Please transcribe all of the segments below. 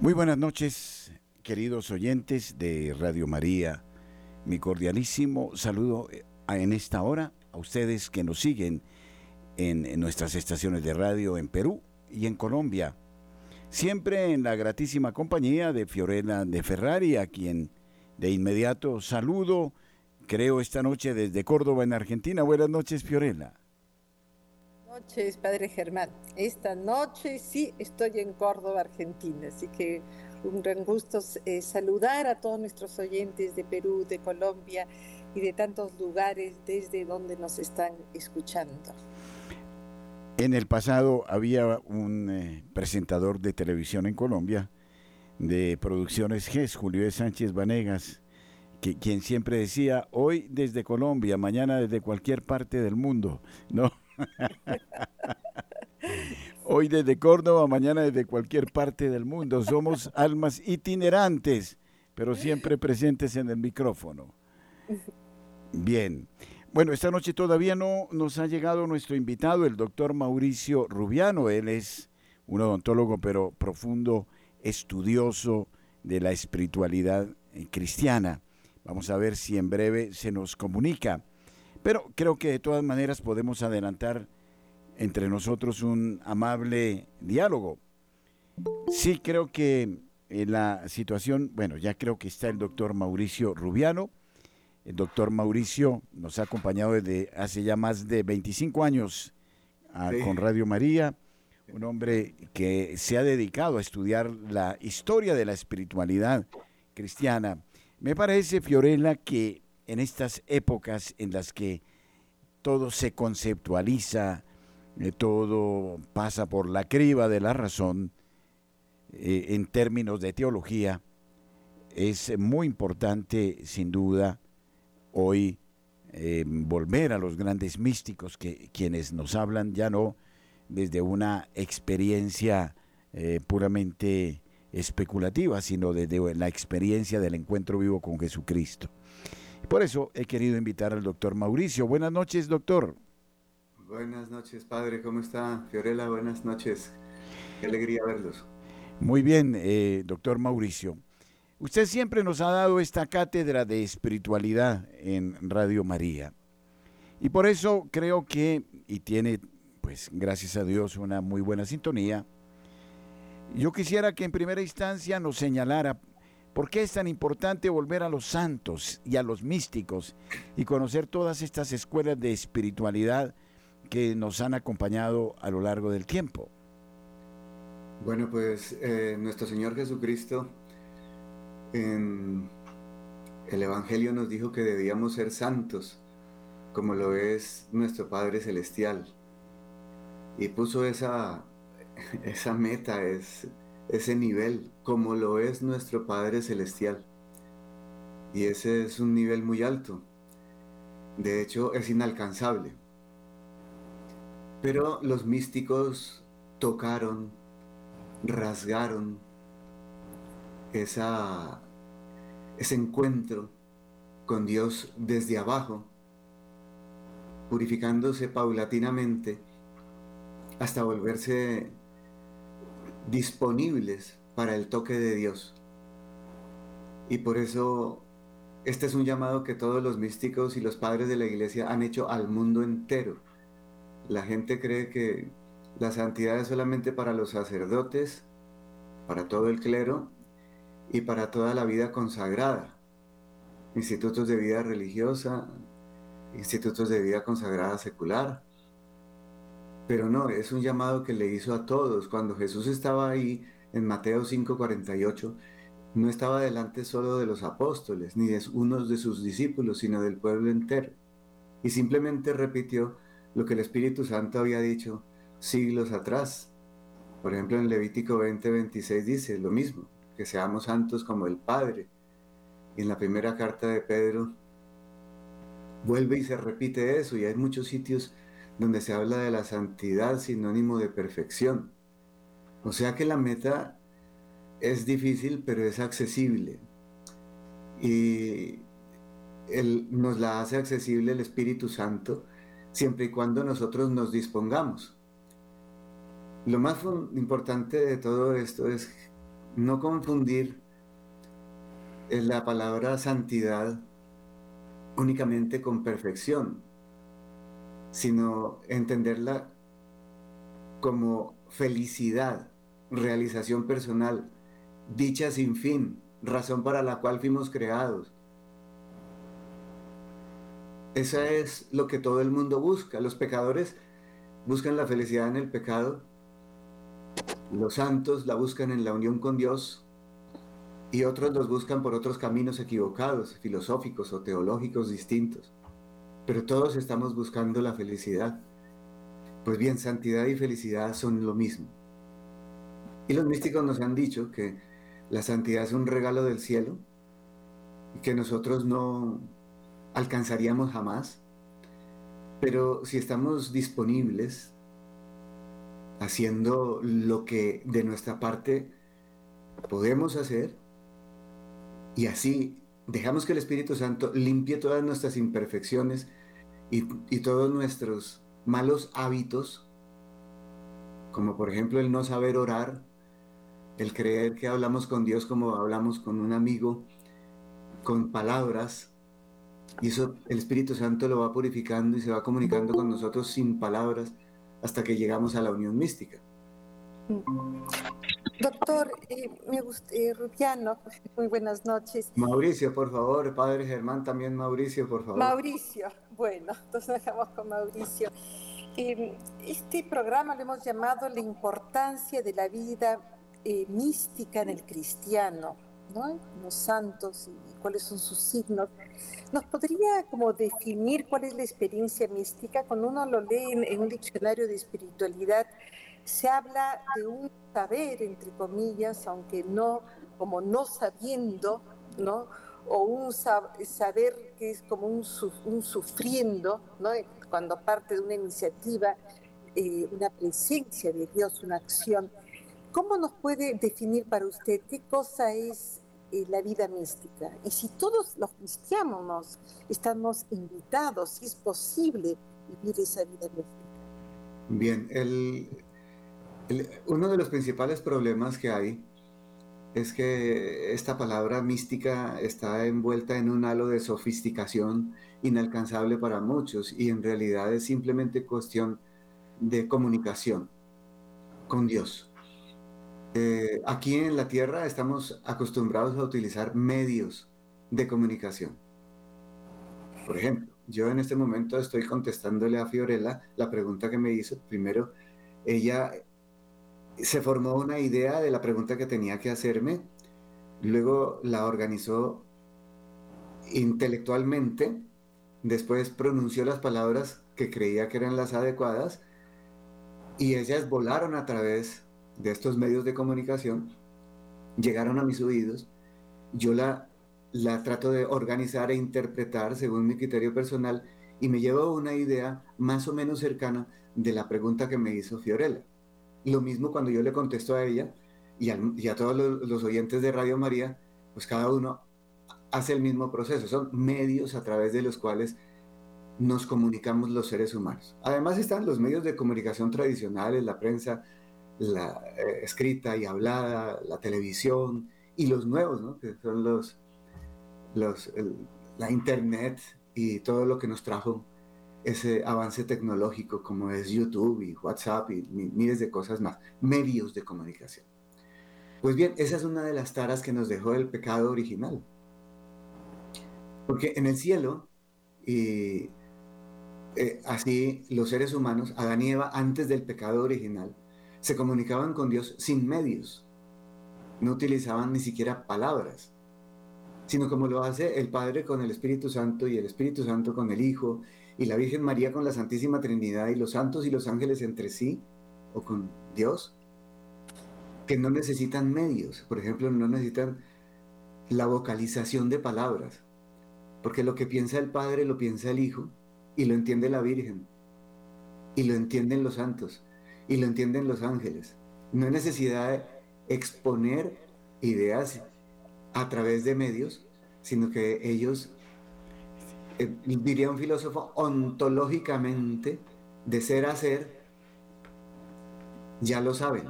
Muy buenas noches, queridos oyentes de Radio María. Mi cordialísimo saludo eh, en esta hora a ustedes que nos siguen en, nuestras estaciones de radio en Perú y en Colombia. Siempre en la gratísima compañía de Fiorella de Ferrari, a quien de inmediato saludo, creo esta noche desde Córdoba en Argentina. Buenas noches, Fiorella. Noches, Padre Germán. Esta noche sí estoy en Córdoba, Argentina, así que un gran gusto eh, saludar a todos nuestros oyentes de Perú, de Colombia y de tantos lugares desde donde nos están escuchando. En el pasado había un eh, presentador de televisión en Colombia, de Producciones GES, Julio de Sánchez Vanegas, que, quien siempre decía, hoy desde Colombia, mañana desde cualquier parte del mundo, ¿no? Hoy desde Córdoba, mañana desde cualquier parte del mundo. Somos almas itinerantes, pero siempre presentes en el micrófono. Bien. Bueno, esta noche todavía no nos ha llegado nuestro invitado, el doctor Mauricio Rubiano. Él es un odontólogo, pero profundo estudioso de la espiritualidad eh, cristiana. Vamos a ver si en breve se nos comunica. Pero creo que de todas maneras podemos adelantar entre nosotros un amable diálogo. Sí, creo que eh, la situación, bueno, ya creo que está el doctor Mauricio Rubiano el doctor Mauricio nos ha acompañado desde hace ya más de 25 años ah, con Radio María, un hombre que se ha dedicado a estudiar la historia de la espiritualidad cristiana. Me parece, Fiorella, que en estas épocas en las que todo se conceptualiza, eh, todo pasa por la criba de la razón, eh, en términos de teología, es muy importante, sin duda, hoy eh, volver a los grandes místicos que quienes nos hablan ya no desde una experiencia puramente especulativa, sino desde la experiencia del encuentro vivo con Jesucristo. Por eso he querido invitar al doctor Mauricio. Buenas noches, doctor. Buenas noches, padre. ¿Cómo está? Fiorella, buenas noches. Qué alegría verlos. Muy bien, eh, doctor Mauricio. Usted siempre nos ha dado esta cátedra de espiritualidad en Radio María. Y por eso creo que, y tiene, pues gracias a Dios, una muy buena sintonía, yo quisiera que en primera instancia nos señalara por qué es tan importante volver a los santos y a los místicos y conocer todas estas escuelas de espiritualidad que nos han acompañado a lo largo del tiempo. Bueno, pues eh, nuestro Señor Jesucristo en el Evangelio nos dijo que debíamos ser santos, como lo es nuestro Padre Celestial. Y puso esa, esa meta, es, ese nivel, como lo es nuestro Padre Celestial. Y ese es un nivel muy alto. De hecho, es inalcanzable. Pero los místicos tocaron, rasgaron, esa, ese encuentro con Dios desde abajo, purificándose paulatinamente hasta volverse disponibles para el toque de Dios. Y por eso este es un llamado que todos los místicos y los padres de la iglesia han hecho al mundo entero. La gente cree que la santidad es solamente para los sacerdotes, para todo el clero y para toda la vida consagrada. Institutos de vida religiosa, institutos de vida consagrada secular. Pero no, es un llamado que le hizo a todos. Cuando Jesús estaba ahí en Mateo 5:48, no estaba delante solo de los apóstoles, ni de unos de sus discípulos, sino del pueblo entero. Y simplemente repitió lo que el Espíritu Santo había dicho siglos atrás. Por ejemplo, en Levítico 20:26 dice lo mismo que seamos santos como el Padre. Y en la primera carta de Pedro vuelve y se repite eso, y hay muchos sitios donde se habla de la santidad sinónimo de perfección. O sea que la meta es difícil, pero es accesible. Y él nos la hace accesible el Espíritu Santo siempre y cuando nosotros nos dispongamos. Lo más importante de todo esto es no confundir eh, la palabra santidad únicamente con perfección, sino entenderla como felicidad, realización personal, dicha sin fin, razón para la cual fuimos creados. Esa es lo que todo el mundo busca. Los pecadores buscan la felicidad en el pecado, los santos la buscan en la unión con Dios y otros los buscan por otros caminos equivocados, filosóficos o teológicos distintos. Pero todos estamos buscando la felicidad. Pues bien, santidad y felicidad son lo mismo. Y los místicos nos han dicho que la santidad es un regalo del cielo y que nosotros no alcanzaríamos jamás. Pero si estamos disponibles, haciendo lo que de nuestra parte podemos hacer, y así dejamos que el Espíritu Santo limpie todas nuestras imperfecciones y, todos nuestros malos hábitos, como por ejemplo el no saber orar, el creer que hablamos con Dios como hablamos con un amigo, con palabras, y eso el Espíritu Santo lo va purificando y se va comunicando con nosotros sin palabras hasta que llegamos a la unión mística. Doctor, eh, me gusta, eh, Rubiano, muy buenas noches. Mauricio, por favor, Padre Germán, también Mauricio, por favor. Mauricio, bueno, entonces dejamos con Mauricio. Eh, este programa lo hemos llamado La importancia de la vida eh, mística en el cristiano, ¿no? Los santos y cuáles son sus signos. ¿Nos podría como definir cuál es la experiencia mística? Cuando uno lo lee en, un diccionario de espiritualidad, se habla de un saber, entre comillas, aunque no como no sabiendo, ¿no? O un saber que es como un, sufriendo, ¿no? Cuando parte de una iniciativa, eh, una presencia de Dios, una acción. ¿Cómo nos puede definir para usted qué cosa es eh, la vida mística? Y si todos los cristianos estamos invitados, si es posible vivir esa vida mística. Bien, uno de los principales problemas que hay es que esta palabra mística está envuelta en un halo de sofisticación inalcanzable para muchos y en realidad es simplemente cuestión de comunicación con Dios. Eh, aquí en la Tierra estamos acostumbrados a utilizar medios de comunicación. Por ejemplo, yo en este momento estoy contestándole a Fiorella la pregunta que me hizo. Primero, ella se formó una idea de la pregunta que tenía que hacerme, luego la organizó intelectualmente, después pronunció las palabras que creía que eran las adecuadas y ellas volaron a través de estos medios de comunicación llegaron a mis oídos, yo la, la trato de organizar e interpretar según mi criterio personal y me llevo una idea más o menos cercana de la pregunta que me hizo Fiorella. Lo mismo cuando yo le contesto a ella y, a todos los, oyentes de Radio María, pues cada uno hace el mismo proceso. Son medios a través de los cuales nos comunicamos los seres humanos. Además están los medios de comunicación tradicionales, la prensa, la eh, escrita y hablada, la televisión y los nuevos, ¿no? que son los, los la internet y todo lo que nos trajo ese avance tecnológico como es YouTube y WhatsApp y miles de cosas más, medios de comunicación. Pues bien, esa es una de las taras que nos dejó el pecado original. Porque en el cielo, y eh, así los seres humanos, Adán y Eva, antes del pecado original, se comunicaban con Dios sin medios. No utilizaban ni siquiera palabras, sino como lo hace el Padre con el Espíritu Santo y el Espíritu Santo con el Hijo y la Virgen María con la Santísima Trinidad y los santos y los ángeles entre sí o con Dios, que no necesitan medios. Por ejemplo, no necesitan la vocalización de palabras, porque lo que piensa el Padre lo piensa el Hijo y lo entiende la Virgen y lo entienden los santos y lo entienden los ángeles. No hay necesidad de exponer ideas a través de medios, sino que ellos, eh, diría un filósofo, ontológicamente, de ser a ser, ya lo saben.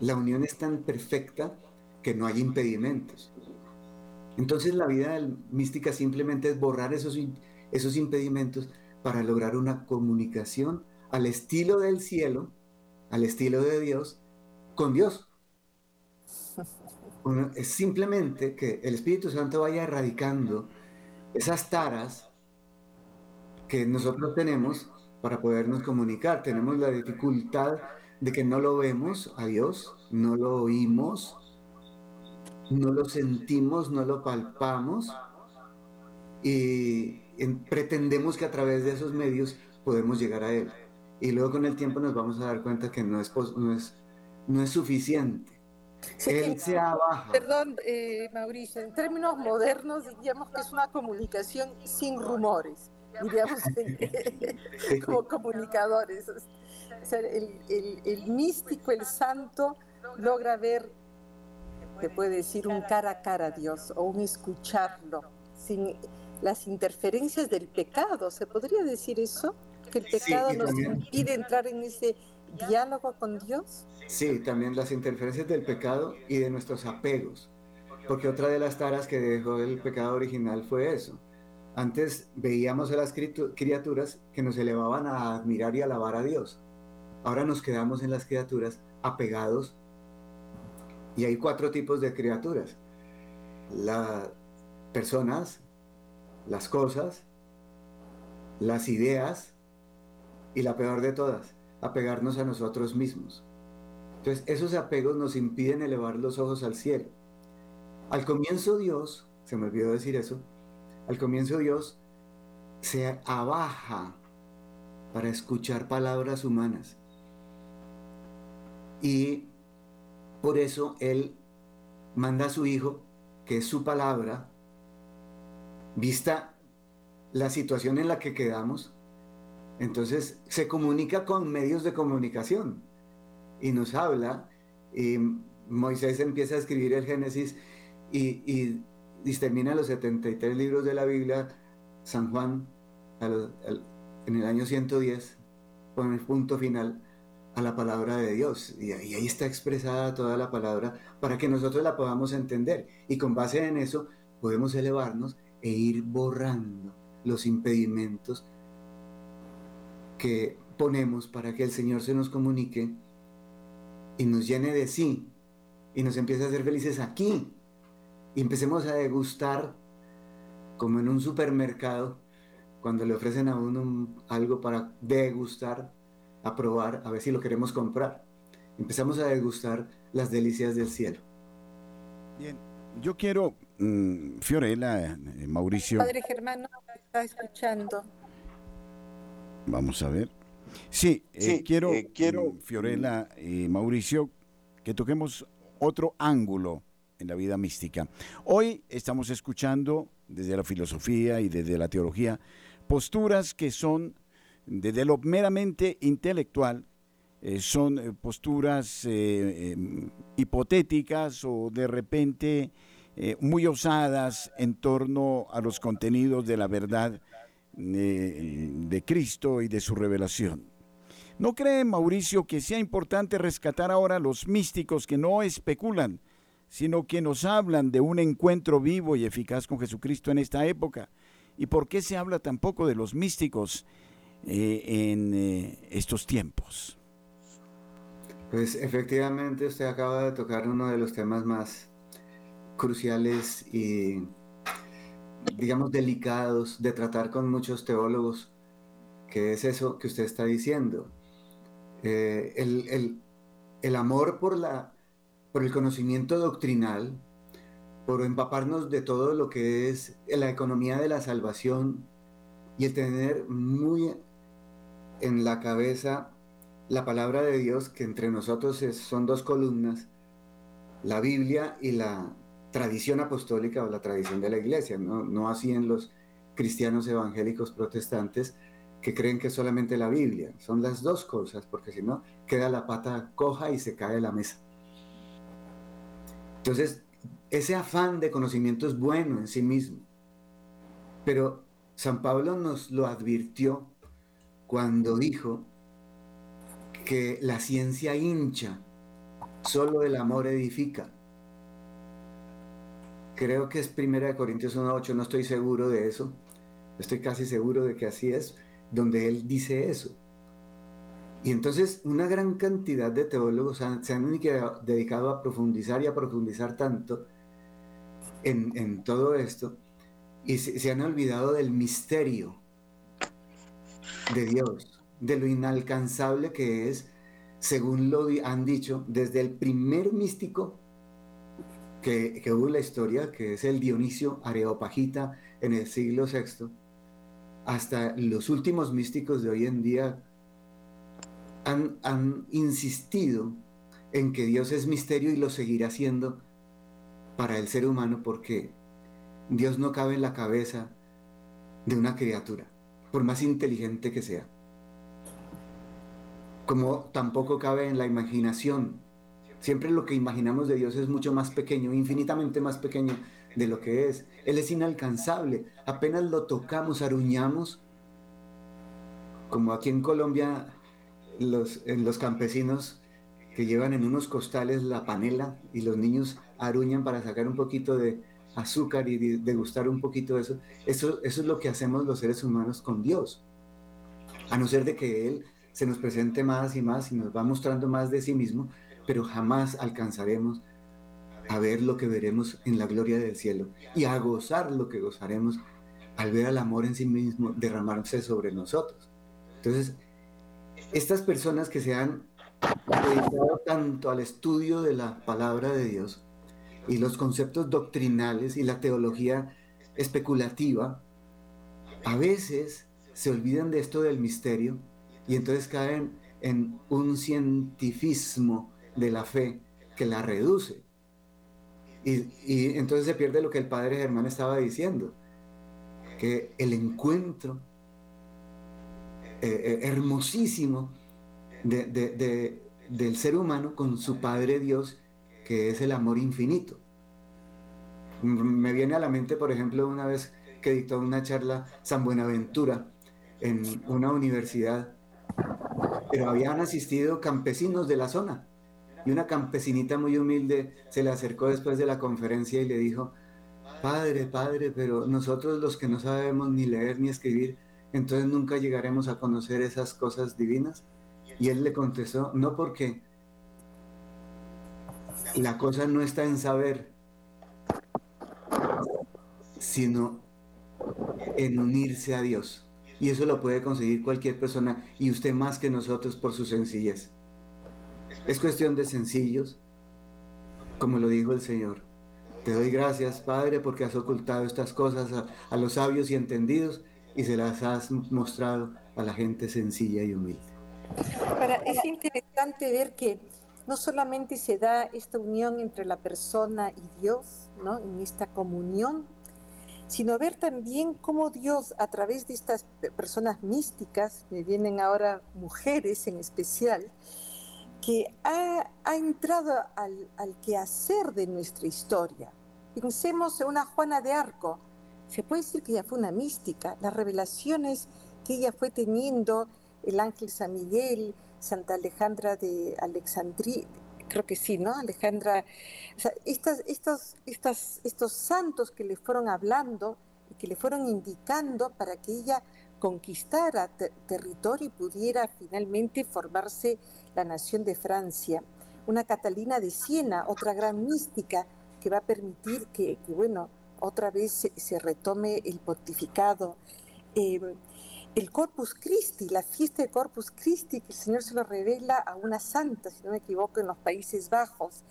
La unión es tan perfecta que no hay impedimentos. Entonces la vida mística simplemente es borrar esos, esos impedimentos para lograr una comunicación al estilo del cielo, al estilo de Dios, con Dios. es simplemente que el Espíritu Santo vaya erradicando esas taras que nosotros tenemos para podernos comunicar. Tenemos la dificultad de que no lo vemos a Dios, no lo oímos, no lo sentimos, no lo palpamos y pretendemos que a través de esos medios podemos llegar a Él. Y luego con el tiempo nos vamos a dar cuenta que no es, no es, no es suficiente. Él se abaja. Perdón, eh, Mauricio, en términos modernos diríamos que es una comunicación sin rumores, diríamos como comunicadores. el, el místico, el santo, logra ver te puede decir un cara a cara a Dios o un escucharlo sin las interferencias del pecado. ¿Se podría decir eso? ¿Que el pecado nos impide entrar en ese diálogo con Dios? Sí, también las interferencias del pecado y de nuestros apegos. Porque otra de las taras que dejó el pecado original fue eso. Antes veíamos a las criaturas que nos elevaban a admirar y alabar a Dios. Ahora nos quedamos en las criaturas apegados y hay cuatro tipos de criaturas. Las personas, las cosas, las ideas y la peor de todas, apegarnos a nosotros mismos. Entonces, esos apegos nos impiden elevar los ojos al cielo. Al comienzo Dios, se me olvidó decir eso, al comienzo Dios se abaja para escuchar palabras humanas. Y por eso Él manda a su Hijo, que es su palabra, vista la situación en la que quedamos, entonces se comunica con medios de comunicación y nos habla. Y Moisés empieza a escribir el Génesis y, y, termina los 73 libros de la Biblia, San Juan, en el año 110, con el punto final a la palabra de Dios. Y ahí, ahí está expresada toda la palabra para que nosotros la podamos entender. Y con base en eso podemos elevarnos e ir borrando los impedimentos que ponemos para que el Señor se nos comunique y nos llene de sí y nos empiece a hacer felices aquí. Y empecemos a degustar como en un supermercado, cuando le ofrecen a uno algo para degustar, a probar, a ver si lo queremos comprar. Empezamos a degustar las delicias del cielo. Bien, yo quiero, mm, Fiorella, eh, Mauricio. Padre Germán, está escuchando. Vamos a ver. Sí, eh, quiero, eh, quiero, mm, Fiorella y Mauricio, que toquemos otro ángulo en la vida mística. Hoy estamos escuchando desde la filosofía y desde la teología posturas que son desde lo meramente intelectual, eh, son eh, posturas eh, em, hipotéticas o de repente muy osadas en torno a los contenidos de la verdad de Cristo y de su revelación. ¿No cree Mauricio que sea importante rescatar ahora a los místicos que no especulan, sino que nos hablan de un encuentro vivo y eficaz con Jesucristo en esta época? ¿Y por qué se habla tampoco de los místicos eh, en eh, estos tiempos? Pues efectivamente usted acaba de tocar uno de los temas más cruciales y digamos delicados de tratar con muchos teólogos, que es eso que usted está diciendo. Eh, el, el, amor por, la, por el conocimiento doctrinal, por empaparnos de todo lo que es la economía de la salvación y el tener muy en la cabeza la palabra de Dios, que entre nosotros son dos columnas, la Biblia y la tradición apostólica o la tradición de la iglesia, no, no así en los cristianos evangélicos protestantes que creen que solamente la Biblia, son las dos cosas, porque si no, queda la pata coja y se cae la mesa. Entonces, ese afán de conocimiento es bueno en sí mismo, pero San Pablo nos lo advirtió cuando dijo que la ciencia hincha, solo el amor edifica. Creo que es Primera de Corintios 1.8, no estoy seguro de eso, estoy casi seguro de que así es, donde él dice eso. Y entonces una gran cantidad de teólogos se han dedicado a profundizar y a profundizar tanto en, todo esto y se han olvidado del misterio de Dios, de lo inalcanzable que es, según lo han dicho, desde el primer místico que, hubo en la historia, que es el Dionisio Areopagita en el siglo VI, hasta los últimos místicos de hoy en día han, han insistido en que Dios es misterio y lo seguirá siendo para el ser humano porque Dios no cabe en la cabeza de una criatura, por más inteligente que sea. Como tampoco cabe en la imaginación Siempre lo que imaginamos de Dios es mucho más pequeño, infinitamente más pequeño de lo que es. Él es inalcanzable. Apenas lo tocamos, aruñamos. Como aquí en Colombia, los, en los campesinos que llevan en unos costales la panela y los niños aruñan para sacar un poquito de azúcar y degustar un poquito de eso. eso. Eso es lo que hacemos los seres humanos con Dios. A no ser de que Él se nos presente más y más y nos va mostrando más de sí mismo, pero jamás alcanzaremos a ver lo que veremos en la gloria del cielo y a gozar lo que gozaremos al ver al amor en sí mismo derramarse sobre nosotros. Entonces, estas personas que se han dedicado tanto al estudio de la palabra de Dios y los conceptos doctrinales y la teología especulativa, a veces se olvidan de esto del misterio y entonces caen en un cientificismo de la fe que la reduce. Y, entonces se pierde lo que el padre Germán estaba diciendo, que el encuentro eh, eh, hermosísimo del ser humano con su Padre Dios, que es el amor infinito. Me viene a la mente, por ejemplo, una vez que dictó una charla San Buenaventura en una universidad, pero habían asistido campesinos de la zona y una campesinita muy humilde se le acercó después de la conferencia y le dijo, Padre, Padre, pero nosotros los que no sabemos ni leer ni escribir, entonces nunca llegaremos a conocer esas cosas divinas. Y él le contestó, no porque la cosa no está en saber, sino en unirse a Dios. Y eso lo puede conseguir cualquier persona y usted más que nosotros por su sencillez. Es cuestión de sencillos, como lo dijo el Señor. Te doy gracias, Padre, porque has ocultado estas cosas a, los sabios y entendidos y se las has mostrado a la gente sencilla y humilde. es interesante ver que no solamente se da esta unión entre la persona y Dios, ¿no? en esta comunión, sino ver también cómo Dios, a través de estas personas místicas, me vienen ahora mujeres en especial, que ha, entrado al, al, quehacer de nuestra historia. Pensemos en una Juana de Arco. Se puede decir que ella fue una mística. Las revelaciones que ella fue teniendo, el ángel San Miguel, Santa Alejandra de Alexandría, creo que sí, ¿no? Alejandra, o sea, estas, estos, estas, estos santos que le fueron hablando y que le fueron indicando para que ella conquistara territorio y pudiera finalmente formarse la nación de Francia. Una Catalina de Siena, otra gran mística que va a permitir que, bueno, otra vez se, retome el pontificado. Em, el Corpus Christi, la fiesta de Corpus Christi, que el Señor se lo revela a una santa, si no me equivoco, en los Países Bajos.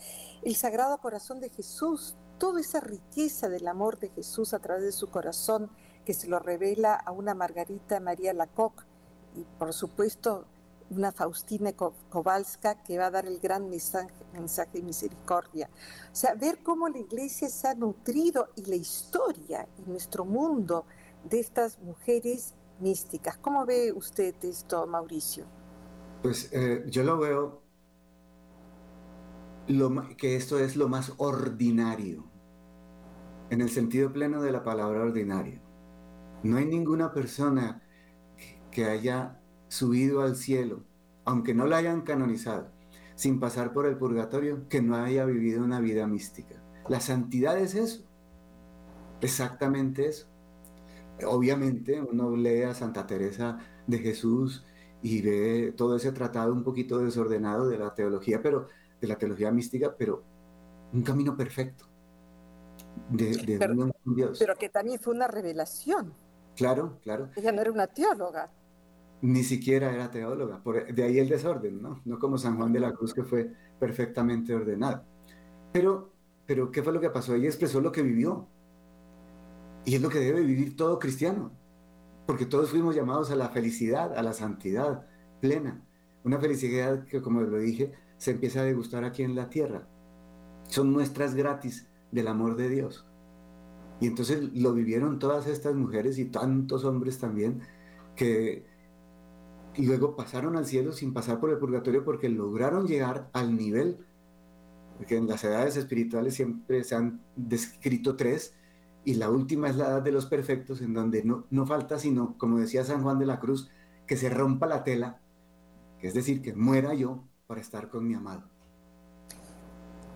El Sagrado Corazón de Jesús, toda esa riqueza del amor de Jesús a través de su corazón, que se lo revela a una Margarita María Lacoque, y por supuesto una Faustina Kowalska que va a dar el gran mensaje, de misericordia. O sea, ver cómo la iglesia se ha nutrido y la historia y nuestro mundo de estas mujeres místicas. ¿Cómo ve usted esto, Mauricio? Pues eh, yo lo veo lo, que esto es lo más ordinario, en el sentido pleno de la palabra ordinario. No hay ninguna persona que haya subido al cielo, aunque no la hayan canonizado, sin pasar por el purgatorio, que no haya vivido una vida mística. La santidad es eso. exactamente eso. Obviamente uno lee a Santa Teresa de Jesús y ve todo ese tratado un poquito desordenado de la teología, pero de la teología mística, pero un camino perfecto de, pero, Dios. Pero que también fue una revelación. Claro, claro. Ella no era una teóloga. Ni siquiera era teóloga, de ahí el desorden, ¿no? No como San Juan de la Cruz que fue perfectamente ordenado. Pero, pero ¿qué fue lo que pasó? Ella expresó lo que vivió. Y es lo que debe vivir todo cristiano. Porque todos fuimos llamados a la felicidad, a la santidad plena. Una felicidad que, como lo dije, se empieza a degustar aquí en la tierra. Son muestras gratis del amor de Dios. Y entonces lo vivieron todas estas mujeres y tantos hombres también que luego pasaron al cielo sin pasar por el purgatorio porque lograron llegar al nivel, porque en las edades espirituales siempre se han descrito tres, y la última es la edad de los perfectos, en donde no, no falta sino, como decía San Juan de la Cruz, que se rompa la tela, que es decir, que muera yo para estar con mi amado.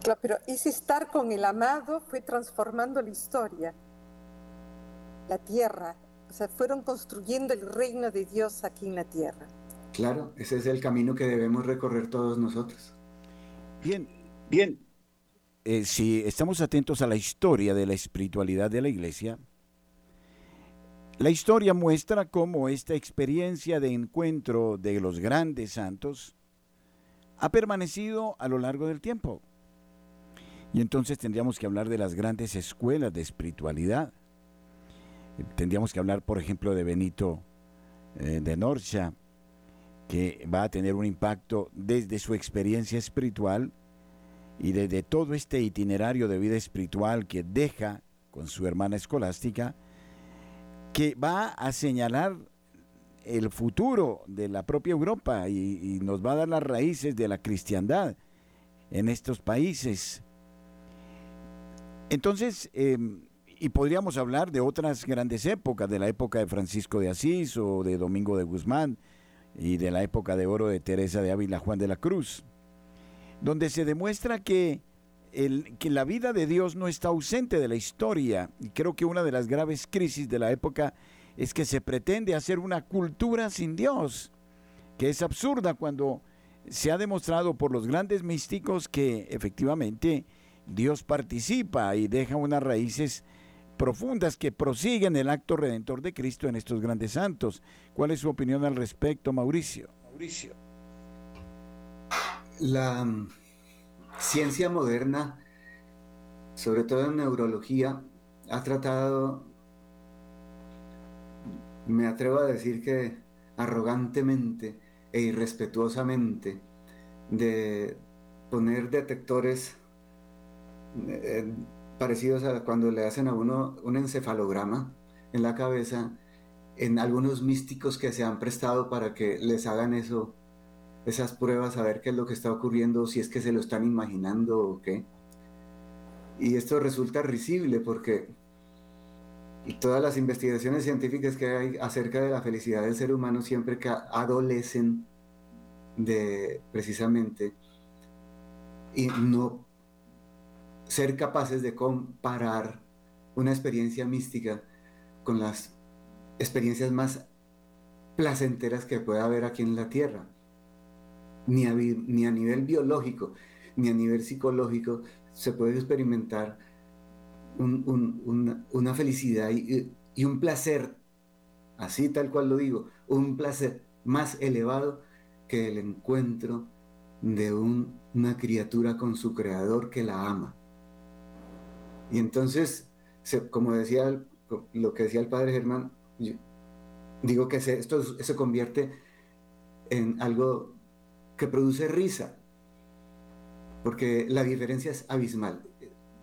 Claro, pero ese estar con el amado fue transformando la historia, la tierra, o sea, fueron construyendo el reino de Dios aquí en la tierra. Claro, ese es el camino que debemos recorrer todos nosotros. Bien, bien. Eh, si estamos atentos a la historia de la espiritualidad de la iglesia, la historia muestra cómo esta experiencia de encuentro de los grandes santos ha permanecido a lo largo del tiempo. Y entonces tendríamos que hablar de las grandes escuelas de espiritualidad. Tendríamos que hablar, por ejemplo, de Benito eh, de Norcha, que va a tener un impacto desde su experiencia espiritual y desde todo este itinerario de vida espiritual que deja con su hermana escolástica, que va a señalar el futuro de la propia Europa y, nos va a dar las raíces de la cristiandad en estos países. Entonces, em, y podríamos hablar de otras grandes épocas, de la época de Francisco de Asís o de Domingo de Guzmán y de la época de oro de Teresa de Ávila Juan de la Cruz, donde se demuestra que, el, que la vida de Dios no está ausente de la historia. Y creo que una de las graves crisis de la época es que se pretende hacer una cultura sin Dios, que es absurda cuando se ha demostrado por los grandes místicos que efectivamente Dios participa y deja unas raíces profundas que prosiguen el acto redentor de Cristo en estos grandes santos. ¿Cuál es su opinión al respecto, Mauricio? Mauricio. La mm, ciencia moderna, sobre todo en neurología, ha tratado, me atrevo a decir que arrogantemente e irrespetuosamente, de poner detectores eh, parecidos a cuando le hacen a uno un encefalograma en la cabeza, en algunos místicos que se han prestado para que les hagan eso, esas pruebas, a ver qué es lo que está ocurriendo, si es que se lo están imaginando o qué. Y esto resulta risible porque todas las investigaciones científicas que hay acerca de la felicidad del ser humano siempre que adolecen de precisamente y no ser capaces de comparar una experiencia mística con las experiencias más placenteras que pueda haber aquí en la Tierra. Ni a, ni a nivel biológico, ni a nivel psicológico se puede experimentar una, felicidad y, y, un placer, así tal cual lo digo, un placer más elevado que el encuentro de una criatura con su creador que la ama. Y entonces, como decía lo que decía el padre Germán, digo que esto se convierte en algo que produce risa, porque la diferencia es abismal.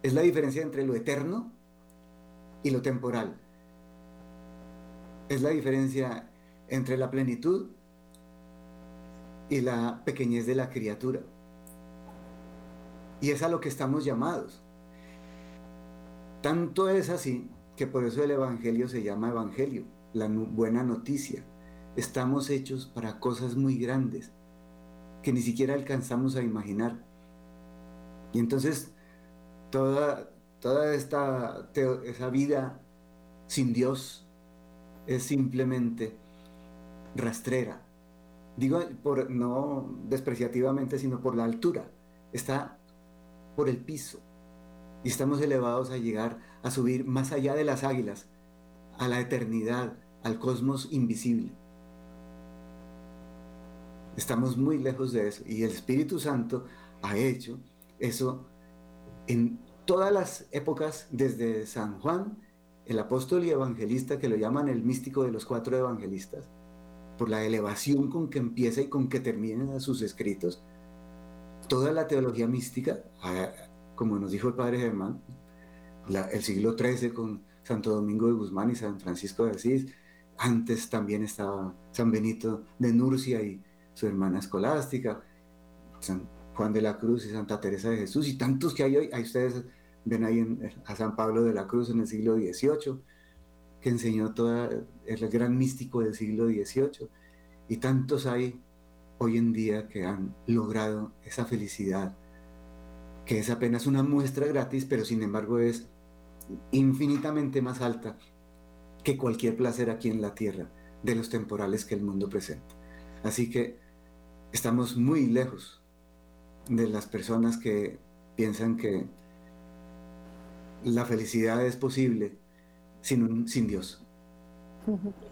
Es la diferencia entre lo eterno y lo temporal. Es la diferencia entre la plenitud y la pequeñez de la criatura. Y es a lo que estamos llamados. Tanto es así que por eso el Evangelio se llama Evangelio, la buena noticia. Estamos hechos para cosas muy grandes que ni siquiera alcanzamos a imaginar. Y entonces toda, toda esta vida sin Dios es simplemente rastrera. Digo por, no despreciativamente, sino por la altura. Está por el piso. Y estamos elevados a llegar a subir más allá de las águilas, a la eternidad, al cosmos invisible. Estamos muy lejos de eso. Y el Espíritu Santo ha hecho eso en todas las épocas, desde San Juan, el apóstol y evangelista, que lo llaman el místico de los cuatro evangelistas, por la elevación con que empieza y con que termina sus escritos, toda la teología mística, como nos dijo el padre Germán, el siglo XIII con Santo Domingo de Guzmán y San Francisco de Asís, antes también estaba San Benito de Nurcia y su hermana escolástica, San Juan de la Cruz y Santa Teresa de Jesús, y tantos que hay hoy, ahí ustedes ven ahí a San Pablo de la Cruz en el siglo XVIII, que enseñó toda, el gran místico del siglo XVIII. Y tantos hay hoy en día que han logrado esa felicidad, que es apenas una muestra gratis, pero sin embargo es infinitamente más alta que cualquier placer aquí en la tierra de los temporales que el mundo presenta. Así que estamos muy lejos de las personas que piensan que la felicidad es posible sin, sin Dios,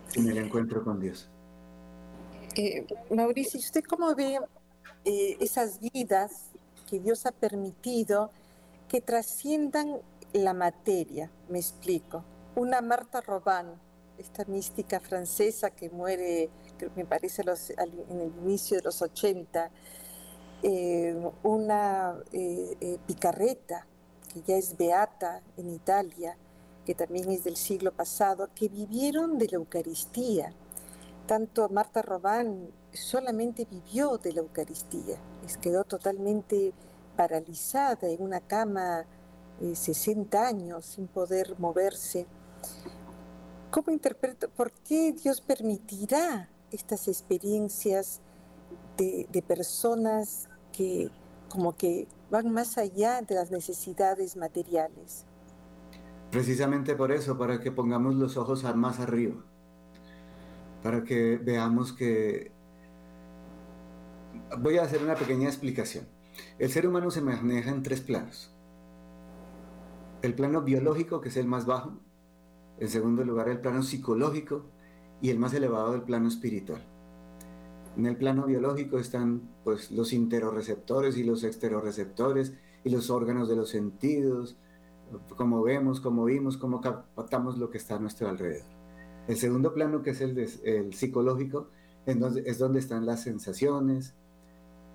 sin el encuentro con Dios. Eh, Mauricio, ¿usted cómo ve eh, esas vidas que Dios ha permitido que trasciendan la materia? Me explico. Una Marta Robin, esta mística francesa que muere, me parece en el inicio de los 80, eh, una Picarreta, que ya es beata en Italia, que también es del siglo pasado, que vivieron de la Eucaristía. Tanto Marta Robán solamente vivió de la Eucaristía, quedó totalmente paralizada en una cama 60 eh, años sin poder moverse. ¿Cómo interpreto? ¿Por qué Dios permitirá estas experiencias de personas que como que van más allá de las necesidades materiales. Precisamente por eso, para que pongamos los ojos más arriba, para que veamos que... Voy a hacer una pequeña explicación. El ser humano se maneja en tres planos. El plano biológico, que es el más bajo. En segundo lugar, el plano psicológico. Y el más elevado, el plano espiritual. En el plano biológico están pues, los interoreceptores y los exteroreceptores y los órganos de los sentidos, como vemos, como vimos, como captamos lo que está a nuestro alrededor. El segundo plano, que es el, psicológico, es donde están las sensaciones,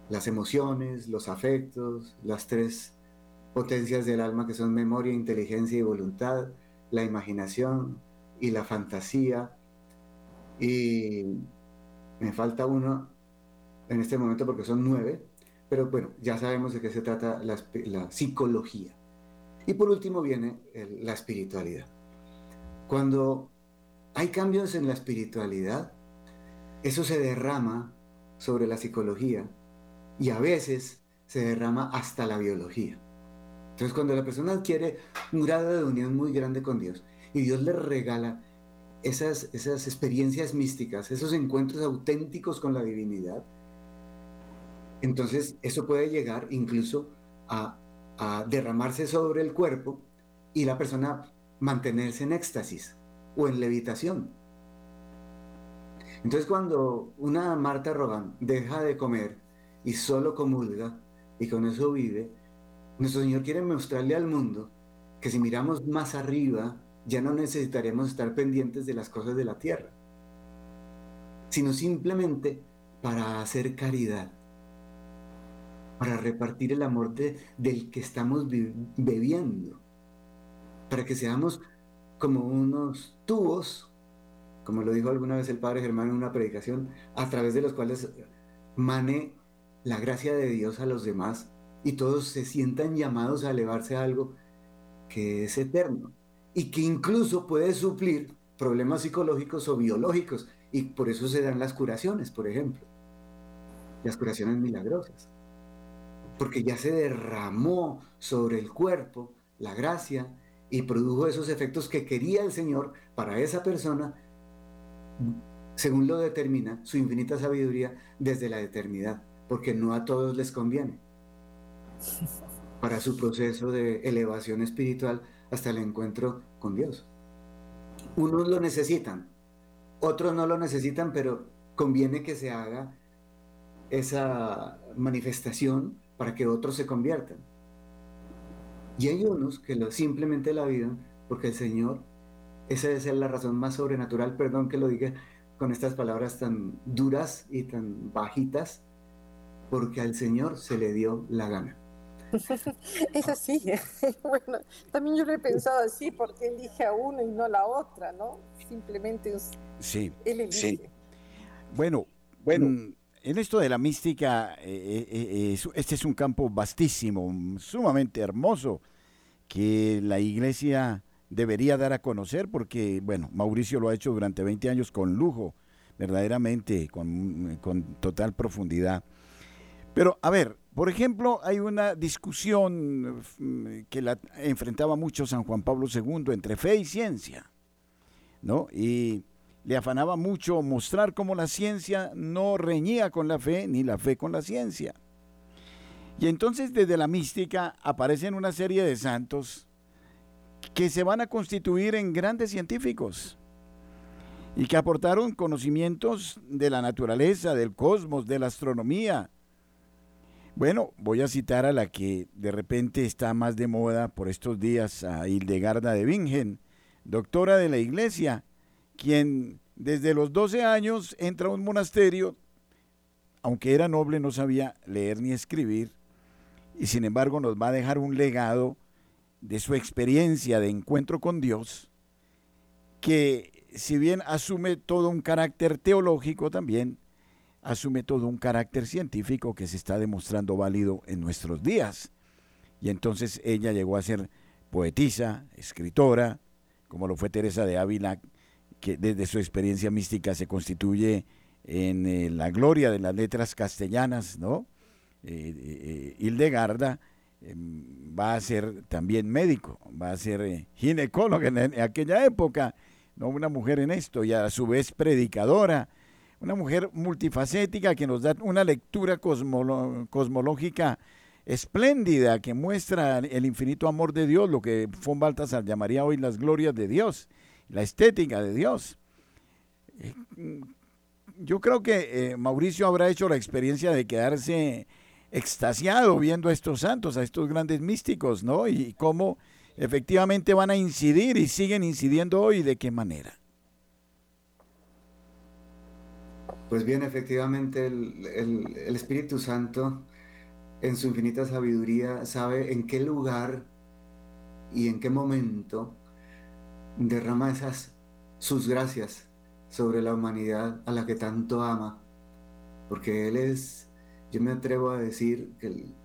las emociones, los afectos, las tres potencias del alma que son memoria, inteligencia y voluntad, la imaginación y la fantasía. Y me falta uno en este momento porque son nueve, pero bueno, ya sabemos de qué se trata la, psicología. Y por último viene la espiritualidad. Cuando hay cambios en la espiritualidad, eso se derrama sobre la psicología y a veces se derrama hasta la biología. Entonces cuando la persona adquiere un grado de unión muy grande con Dios y Dios le regala esas, esas experiencias místicas, esos encuentros auténticos con la divinidad, entonces eso puede llegar incluso a, a derramarse sobre el cuerpo y la persona mantenerse en éxtasis o en levitación. Entonces cuando una Marta Rogan deja de comer y solo comulga y con eso vive, nuestro Señor quiere mostrarle al mundo que si miramos más arriba ya no necesitaremos estar pendientes de las cosas de la tierra, sino simplemente para hacer caridad, para repartir el amor del que estamos bebiendo, para que seamos como unos tubos, como lo dijo alguna vez el Padre Germán en una predicación, a través de los cuales mane la gracia de Dios a los demás y todos se sientan llamados a elevarse a algo que es eterno y que incluso puede suplir problemas psicológicos o biológicos. Y por eso se dan las curaciones, por ejemplo. Las curaciones milagrosas. Porque ya se derramó sobre el cuerpo la gracia y produjo esos efectos que quería el Señor para esa persona, según lo determina su infinita sabiduría desde la eternidad, porque no a todos les conviene para su proceso de elevación espiritual hasta el encuentro con Dios. Unos lo necesitan, otros no lo necesitan, pero conviene que se haga esa manifestación para que otros se conviertan. Y hay unos que lo, simplemente la viven porque el Señor, esa es la razón más sobrenatural, perdón que lo diga con estas palabras tan duras y tan bajitas, porque al Señor se le dio la gana. Es así. Bueno, también yo lo he pensado así, porque elige a uno y no a la otra, ¿no? Simplemente sí, él elige. Bueno, bueno, en esto de la mística, eh, eh, eh, este es un campo vastísimo, sumamente hermoso, que la iglesia debería dar a conocer porque, bueno, Mauricio lo ha hecho durante 20 años con lujo, verdaderamente, con, con total profundidad. Pero, a ver, por ejemplo, hay una discusión mm, que la enfrentaba mucho San Juan Pablo II entre fe y ciencia, ¿no? Y le afanaba mucho mostrar cómo la ciencia no reñía con la fe ni la fe con la ciencia. Y entonces desde la mística aparecen una serie de santos que se van a constituir en grandes científicos y que aportaron conocimientos de la naturaleza, del cosmos, de la astronomía. Bueno, voy a citar a la que de repente está más de moda por estos días, a Hildegarda de Bingen, doctora de la iglesia, quien desde los 12 años entra a un monasterio, aunque era noble no sabía leer ni escribir, y sin embargo nos va a dejar un legado de su experiencia de encuentro con Dios, que si bien asume todo un carácter teológico también, asume todo un carácter científico que se está demostrando válido en nuestros días. Y entonces ella llegó a ser poetisa, escritora, como lo fue Teresa de Ávila, que desde su experiencia mística se constituye en eh, la gloria de las letras castellanas, ¿no? Eh, eh, Hildegarda em, va a ser también médico, va a ser ginecóloga en, aquella época, ¿no? Una mujer en esto y a su vez predicadora, una mujer multifacética que nos da una lectura cosmológica espléndida que muestra el infinito amor de Dios, lo que von Baltasar llamaría hoy las glorias de Dios la estética de Dios. Yo creo que eh, Mauricio habrá hecho la experiencia de quedarse extasiado viendo a estos santos, a estos grandes místicos, ¿no? Y cómo efectivamente van a incidir y siguen incidiendo hoy, de qué manera. Pues bien, efectivamente el, el Espíritu Santo en su infinita sabiduría sabe en qué lugar y en qué momento derrama esas sus gracias sobre la humanidad a la que tanto ama, porque Él es, yo me atrevo a decir que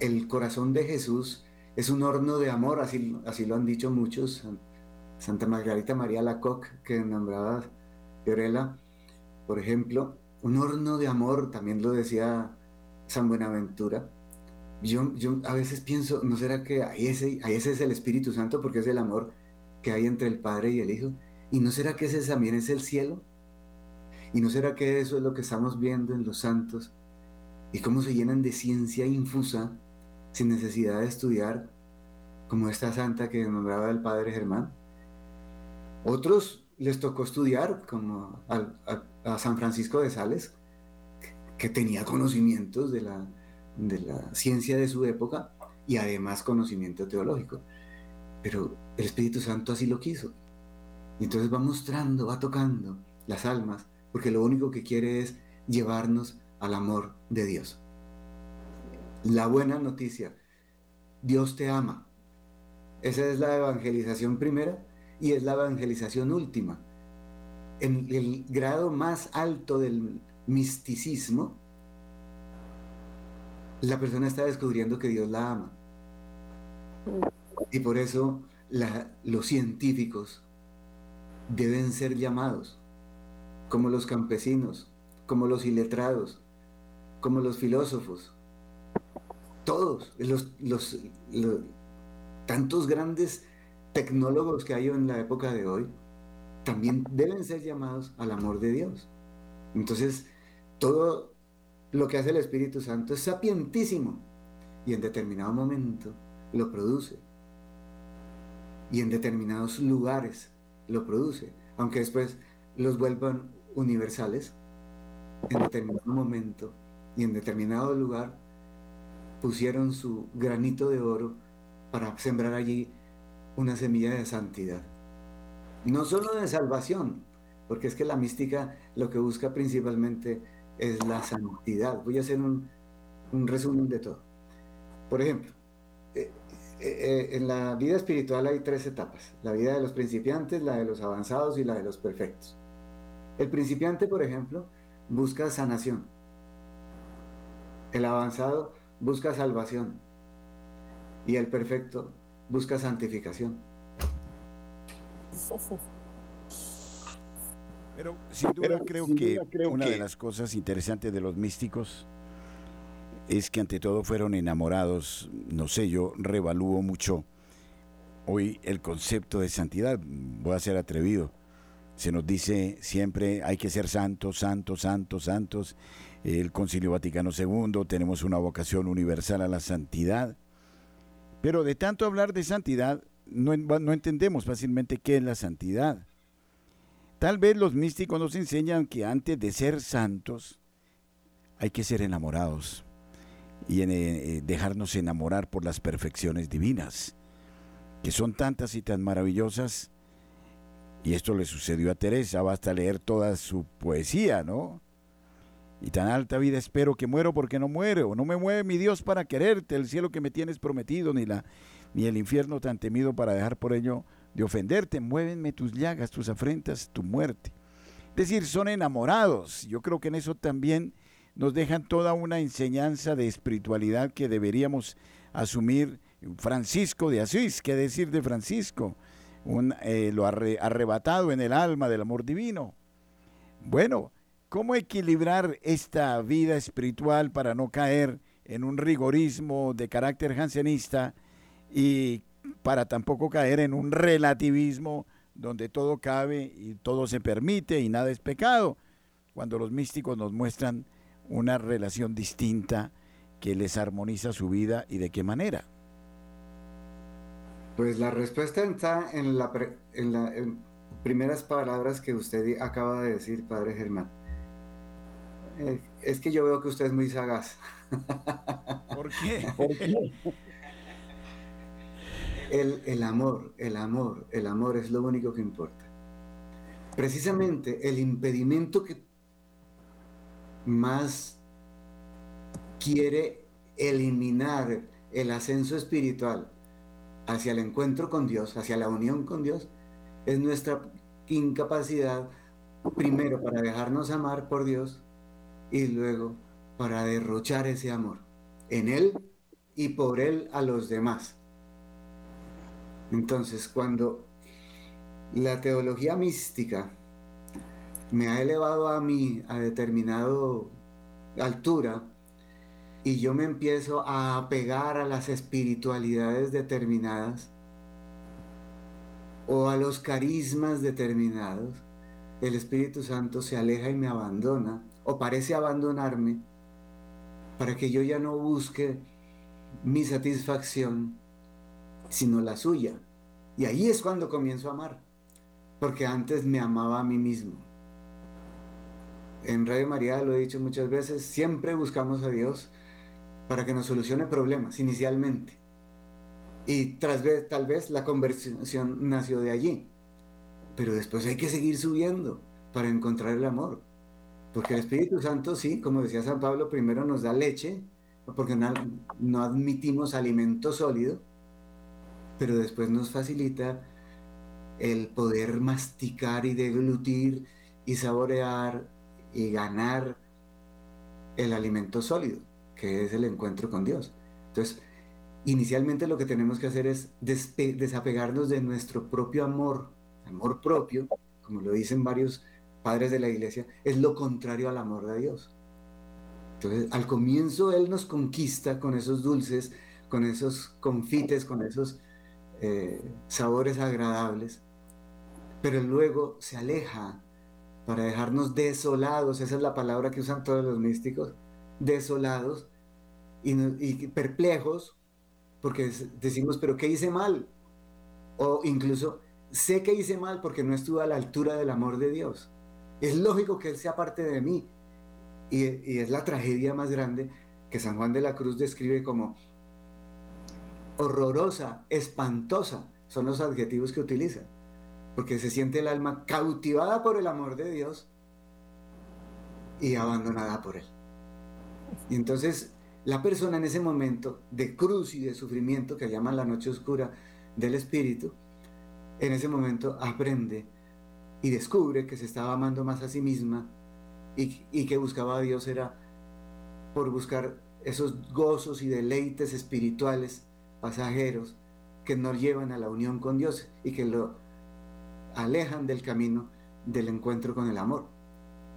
el, corazón de Jesús es un horno de amor, así, así lo han dicho muchos, Santa Margarita María Lacoc, que nombraba Fiorella, por ejemplo, un horno de amor, también lo decía San Buenaventura. Yo, yo a veces pienso, ¿no será que ahí ese, ahí ese es el Espíritu Santo porque es el amor que hay entre el Padre y el Hijo. ¿Y no será que ese también es el cielo? ¿Y no será que eso es lo que estamos viendo en los santos? Y cómo se llenan de ciencia infusa sin necesidad de estudiar, como esta santa que nombraba el Padre Germán. Otros les tocó estudiar, como a, San Francisco de Sales, que tenía conocimientos de la, de la ciencia de su época y además conocimiento teológico. Pero el Espíritu Santo así lo quiso. Y entonces va mostrando, va tocando las almas, porque lo único que quiere es llevarnos al amor de Dios. La buena noticia, Dios te ama. Esa es la evangelización primera y es la evangelización última. En el grado más alto del misticismo, la persona está descubriendo que Dios la ama. Y por eso los científicos deben ser llamados como los campesinos, como los iletrados, como los filósofos. Todos, los, tantos grandes tecnólogos que hay en la época de hoy, también deben ser llamados al amor de Dios. Entonces, todo lo que hace el Espíritu Santo es sapientísimo y en determinado momento lo produce. Y en determinados lugares lo produce, aunque después los vuelvan universales, en determinado momento y en determinado lugar pusieron su granito de oro para sembrar allí una semilla de santidad. No solo de salvación, porque es que la mística lo que busca principalmente es la santidad. Voy a hacer un, resumen de todo. Por ejemplo, eh, eh, eh, en la vida espiritual hay tres etapas. La vida de los principiantes, la de los avanzados y la de los perfectos. El principiante, por ejemplo, busca sanación. El avanzado busca salvación. Y el perfecto busca santificación. Pero sin duda creo que una de las cosas interesantes de los místicos es que ante todo fueron enamorados, no sé, yo revalúo mucho hoy el concepto de santidad, voy a ser atrevido. Se nos dice siempre hay que ser santos, santos, santos, santos. El Concilio Vaticano II, tenemos una vocación universal a la santidad. Pero de tanto hablar de santidad, no, no entendemos fácilmente qué es la santidad. Tal vez los místicos nos enseñan que antes de ser santos hay que ser enamorados y en, eh, dejarnos enamorar por las perfecciones divinas, que son tantas y tan maravillosas. Y esto le sucedió a Teresa, basta leer toda su poesía, ¿no? Y tan alta vida espero que muero porque no muero, no me mueve mi Dios para quererte, el cielo que me tienes prometido, ni, la, ni el infierno tan temido para dejar por ello de ofenderte, muévenme tus llagas, tus afrentas, tu muerte. Es decir, son enamorados. Yo creo que en eso también nos dejan toda una enseñanza de espiritualidad que deberíamos asumir. Francisco de Asís, ¿qué decir de Francisco? Un, eh, lo arrebatado en el alma del amor divino. Bueno, ¿cómo equilibrar esta vida espiritual para no caer en un rigorismo de carácter jansenista y para tampoco caer en un relativismo donde todo cabe y todo se permite y nada es pecado, cuando los místicos nos muestran una relación distinta que les armoniza su vida y de qué manera? Pues la respuesta está en las primeras palabras que usted acaba de decir, Padre Germán. Eh, es que yo veo que usted es muy sagaz. ¿Por qué? ¿Por qué? El, el, amor, el amor, el amor es lo único que importa. Precisamente el impedimento que más quiere eliminar el ascenso espiritual hacia el encuentro con Dios, hacia la unión con Dios, es nuestra incapacidad, primero para dejarnos amar por Dios y luego para derrochar ese amor en Él y por Él a los demás. Entonces, cuando la teología mística me ha elevado a mí a determinado altura y yo me empiezo a apegar a las espiritualidades determinadas o a los carismas determinados, el Espíritu Santo se aleja y me abandona o parece abandonarme para que yo ya no busque mi satisfacción, sino la suya. Y ahí es cuando comienzo a amar, porque antes me amaba a mí mismo en Radio María lo he dicho muchas veces, siempre buscamos a Dios para que nos solucione problemas inicialmente. Y tras tal vez la conversión nació de allí. Pero después hay que seguir subiendo para encontrar el amor. Porque el Espíritu Santo, sí, como decía San Pablo, primero nos da leche, porque no, no admitimos alimento sólido, pero después nos facilita el poder masticar y deglutir y saborear y ganar el alimento sólido, que es el encuentro con Dios. Entonces, inicialmente lo que tenemos que hacer es desapegarnos de nuestro propio amor. Amor propio, como lo dicen varios padres de la iglesia, es lo contrario al amor de Dios. Entonces, al comienzo Él nos conquista con esos dulces, con esos confites, con esos eh, sabores agradables, pero luego se aleja para dejarnos desolados, esa es la palabra que usan todos los místicos, desolados y, perplejos, porque decimos, pero ¿qué hice mal? O incluso, sé que hice mal porque no estuve a la altura del amor de Dios. Es lógico que Él sea parte de mí. Y, y es la tragedia más grande que San Juan de la Cruz describe como horrorosa, espantosa, son los adjetivos que utiliza, porque se siente el alma cautivada por el amor de Dios y abandonada por Él. Y entonces la persona en ese momento de cruz y de sufrimiento que llaman la noche oscura del espíritu, en ese momento aprende y descubre que se estaba amando más a sí misma y, que buscaba a Dios era por buscar esos gozos y deleites espirituales pasajeros que nos llevan a la unión con Dios y que lo alejan del camino del encuentro con el amor.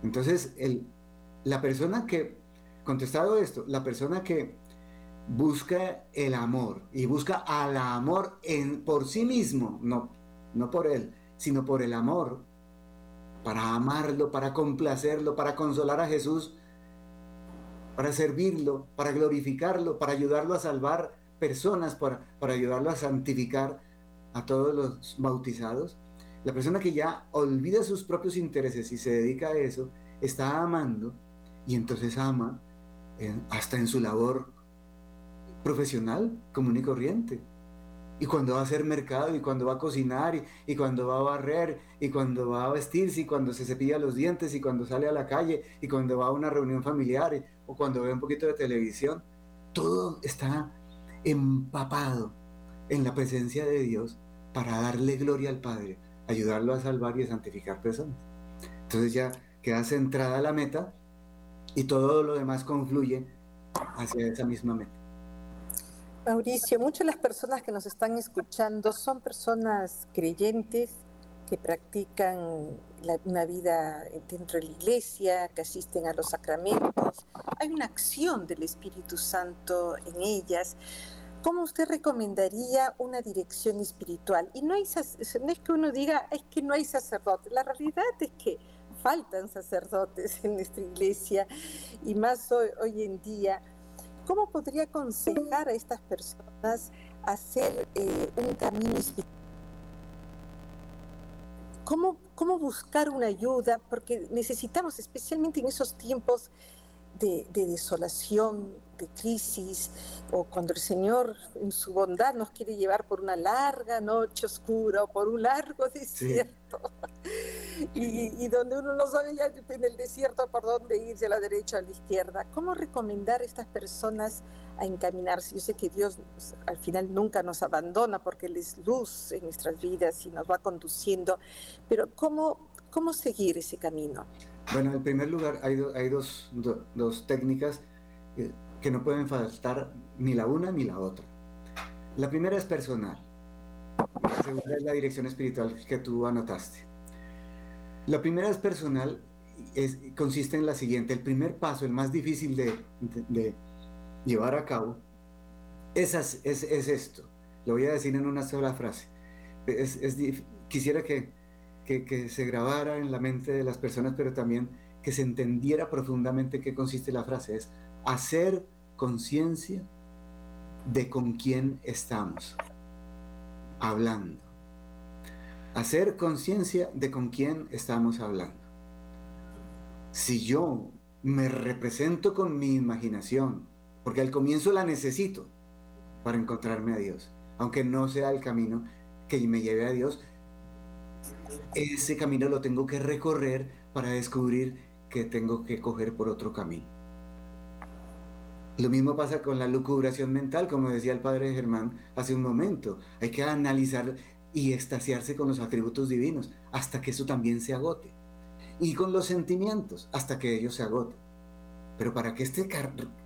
Entonces, el, la persona que contestado esto, la persona que busca el amor y busca al amor en, por sí mismo, no, no por él, sino por el amor, para amarlo, para complacerlo, para consolar a Jesús, para servirlo, para glorificarlo, para ayudarlo a salvar personas, para, para ayudarlo a santificar a todos los bautizados. La persona que ya olvida sus propios intereses y se dedica a eso, está amando y entonces ama hasta en su labor profesional, común y corriente. Y cuando va a hacer mercado, y cuando va a cocinar, y, cuando va a barrer, y cuando va a vestirse, y cuando se cepilla los dientes, y cuando sale a la calle, y cuando va a una reunión familiar, o cuando ve un poquito de televisión, todo está empapado en la presencia de Dios para darle gloria al Padre, ayudarlo a salvar y a santificar personas. Entonces ya queda centrada la meta y todo lo demás confluye hacia esa misma meta. Mauricio, muchas de las personas que nos están escuchando son personas creyentes que practican una vida dentro de la iglesia, que asisten a los sacramentos. Hay una acción del Espíritu Santo en ellas. ¿Cómo usted recomendaría una dirección espiritual? Y no, hay, no es que uno diga, es que no hay sacerdote. La realidad es que faltan sacerdotes en nuestra iglesia y más hoy, hoy en día. ¿Cómo podría aconsejar a estas personas hacer eh, un camino espiritual? ¿Cómo, ¿Cómo buscar una ayuda? Porque necesitamos, especialmente en esos tiempos de, de desolación, de crisis, o cuando el Señor en su bondad nos quiere llevar por una larga noche oscura o por un largo desierto, y, donde uno no sabe ya en el desierto por dónde irse a la derecha o a la izquierda. ¿Cómo recomendar a estas personas a encaminarse? Yo sé que Dios al final nunca nos abandona porque Él es luz en nuestras vidas y nos va conduciendo, pero ¿cómo, cómo seguir ese camino? Bueno, en primer lugar hay, hay dos, dos técnicas que no pueden faltar ni la una ni la otra. La primera es personal. La segunda es la dirección espiritual que tú anotaste. La primera es personal, es, consiste en la siguiente. El primer paso, el más difícil de, llevar a cabo, es, es, esto. Lo voy a decir en una sola frase. quisiera que, que se grabara en la mente de las personas, pero también que se entendiera profundamente qué consiste la frase. Es hacer conciencia de con quién estamos hablando. Hacer conciencia de con quién estamos hablando. Si yo me represento con mi imaginación, porque al comienzo la necesito para encontrarme a Dios, aunque no sea el camino que me lleve a Dios, ese camino lo tengo que recorrer para descubrir que tengo que coger por otro camino. Lo mismo pasa con la lucubración mental, como decía el padre Germán hace un momento. Hay que analizar y extasiarse con los atributos divinos hasta que eso también se agote. Y con los sentimientos hasta que ellos se agoten. Pero para que este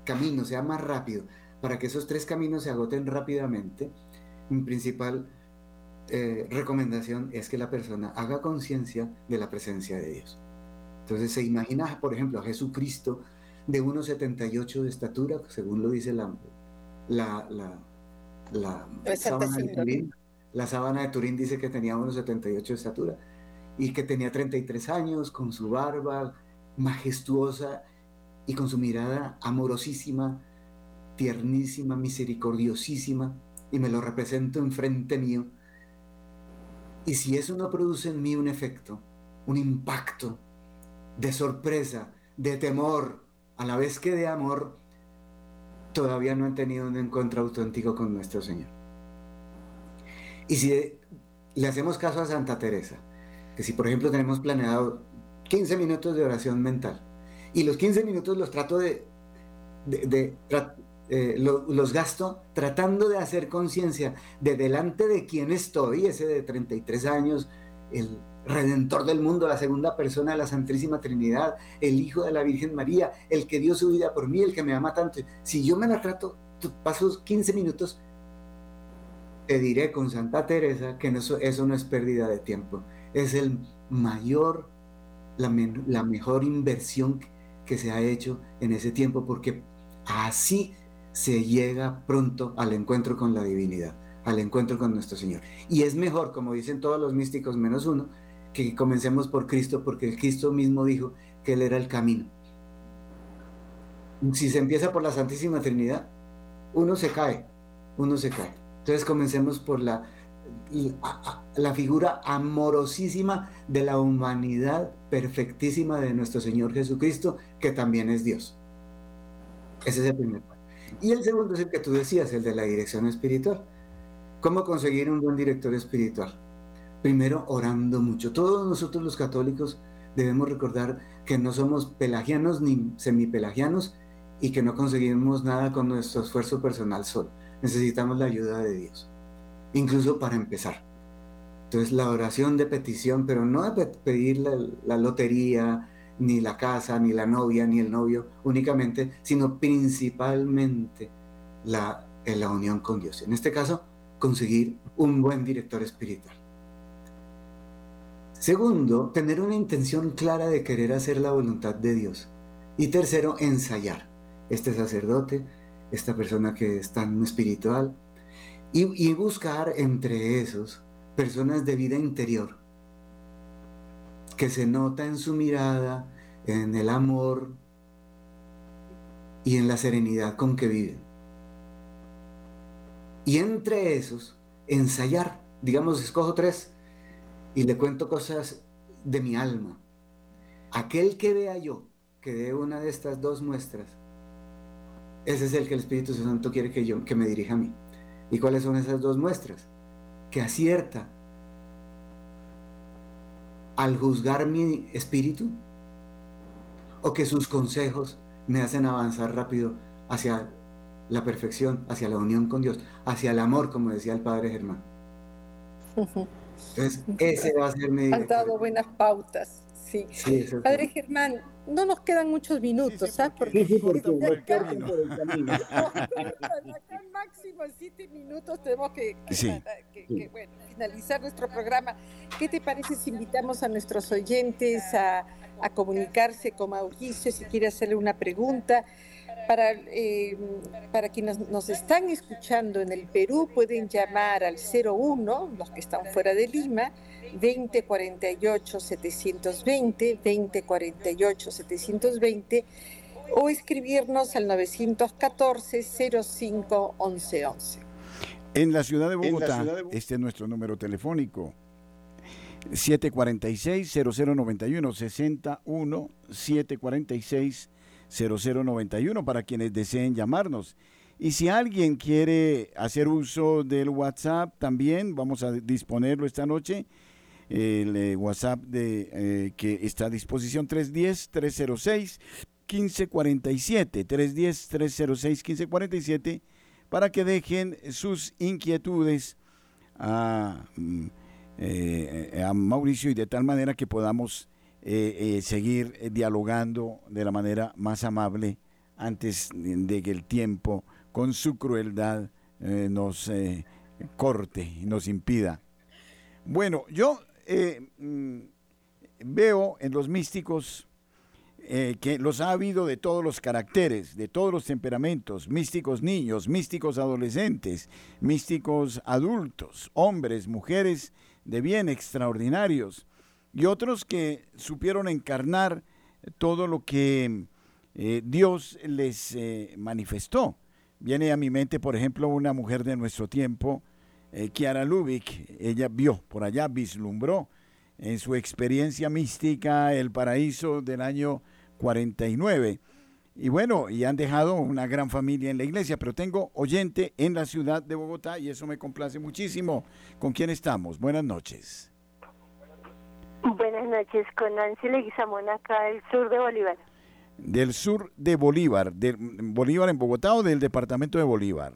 camino sea más rápido, para que esos tres caminos se agoten rápidamente, mi principal eh, recomendación es que la persona haga conciencia de la presencia de Dios. Entonces se imagina, por ejemplo, a Jesucristo de 1,78 de estatura, según lo dice la, la, la, la la sábana de Turín dice que tenía unos 78 de estatura y que tenía 33 años, con su barba majestuosa y con su mirada amorosísima, tiernísima, misericordiosísima, y me lo represento enfrente mío. Y si eso no produce en mí un efecto, un impacto de sorpresa, de temor, a la vez que de amor, todavía no he tenido un encuentro auténtico con nuestro Señor. Y si le hacemos caso a Santa Teresa, que si por ejemplo tenemos planeado 15 minutos de oración mental, y los 15 minutos los trato de, de, eh, los gasto tratando de hacer conciencia de delante de quién estoy, ese de 33 años, el redentor del mundo, la segunda persona de la Santísima Trinidad, el Hijo de la Virgen María, el que dio su vida por mí, el que me ama tanto. Si yo me la trato, paso 15 minutos, te diré con Santa Teresa que eso, eso no es pérdida de tiempo, es el mayor, la, la mejor inversión que se ha hecho en ese tiempo, porque así se llega pronto al encuentro con la divinidad, al encuentro con nuestro Señor. Y es mejor, como dicen todos los místicos menos uno, que comencemos por Cristo, porque Cristo mismo dijo que Él era el camino. Si se empieza por la Santísima Trinidad, uno se cae, uno se cae. Entonces comencemos por la, la figura amorosísima de la humanidad perfectísima de nuestro Señor Jesucristo, que también es Dios. Ese es el primer Y el segundo es el que tú decías, el de la dirección espiritual. ¿Cómo conseguir un buen director espiritual? Primero, orando mucho. Todos nosotros los católicos debemos recordar que no somos pelagianos ni semipelagianos y que no conseguimos nada con nuestro esfuerzo personal solo. Necesitamos la ayuda de Dios, incluso para empezar. Entonces la oración de petición, pero no de pedir la, lotería, ni la casa, ni la novia, ni el novio únicamente, sino principalmente la, la unión con Dios. En este caso, conseguir un buen director espiritual. Segundo, tener una intención clara de querer hacer la voluntad de Dios. Y tercero, ensayar. Este sacerdote, esta persona que es tan espiritual, y, buscar entre esos personas de vida interior, que se nota en su mirada, en el amor y en la serenidad con que viven. Y entre esos, ensayar, digamos, escojo tres, y le cuento cosas de mi alma. Aquel que vea yo que dé una de estas dos muestras, ese es el que el Espíritu Santo quiere que yo que me dirija a mí. ¿Y cuáles son esas dos muestras? Que acierta al juzgar mi espíritu o que sus consejos me hacen avanzar rápido hacia la perfección, hacia la unión con Dios, hacia el amor, como decía el Padre Germán. Entonces, ese va a ser mi... Han dado buenas pautas, sí. Padre Germán, no nos quedan muchos minutos, ¿sabes? Porque sí, porque acá, máximo siete minutos tenemos que, finalizar nuestro programa. ¿Qué te parece si invitamos a nuestros oyentes a, a comunicarse con Mauricio si quiere hacerle una pregunta? Para, eh, para quienes nos están escuchando en el Perú, pueden llamar al 01, los que están fuera de Lima, 2048 720, 2048 720, o escribirnos al 914 05 11 En la ciudad de Bogotá, este es nuestro número telefónico. 746-0091, 61 746 0091 para quienes deseen llamarnos. Y si alguien quiere hacer uso del WhatsApp también, vamos a disponerlo esta noche. El eh, WhatsApp de, eh, que está a disposición 310-306-1547. 310-306-1547 para que dejen sus inquietudes a, mm, eh, a Mauricio y de tal manera que podamos eh, eh, seguir eh, dialogando de la manera más amable antes de que el tiempo con su crueldad nos corte y nos impida. Bueno, yo mm, veo en los místicos que los ha habido de todos los caracteres, de todos los temperamentos, místicos niños, místicos adolescentes, místicos adultos, hombres, mujeres de bien extraordinarios, y otros que supieron encarnar todo lo que eh, Dios les eh, manifestó. Viene a mi mente, por ejemplo, una mujer de nuestro tiempo, Kiara Lubick, ella vio por allá, vislumbró en su experiencia mística el paraíso del año 49. Y bueno, y han dejado una gran familia en la iglesia, pero tengo oyente en la ciudad de Bogotá y eso me complace muchísimo. ¿Con quién estamos? Buenas noches. Buenas noches, con Nancy Leguizamón acá del sur de Bolívar. Del sur de Bolívar, ¿de Bolívar en Bogotá o del departamento de Bolívar?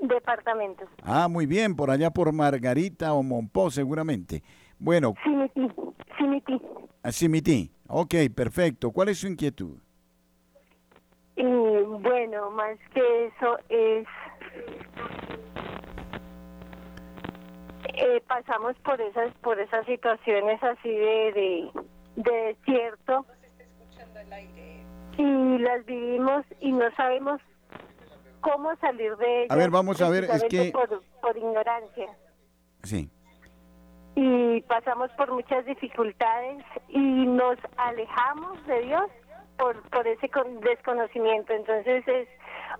Departamento. Ah, muy bien, por allá por Margarita o Monpó seguramente. Bueno. Simití, Simití. Ah, Simití. Ok, perfecto. ¿Cuál es su inquietud? bueno, más que eso es... Eh, pasamos por esas por esas situaciones así de, de, desierto y las vivimos y no sabemos cómo salir de ellas. A ver, vamos a ver, es que... Por, por ignorancia. Sí y pasamos por muchas dificultades y nos alejamos de Dios por, por ese desconocimiento. Entonces es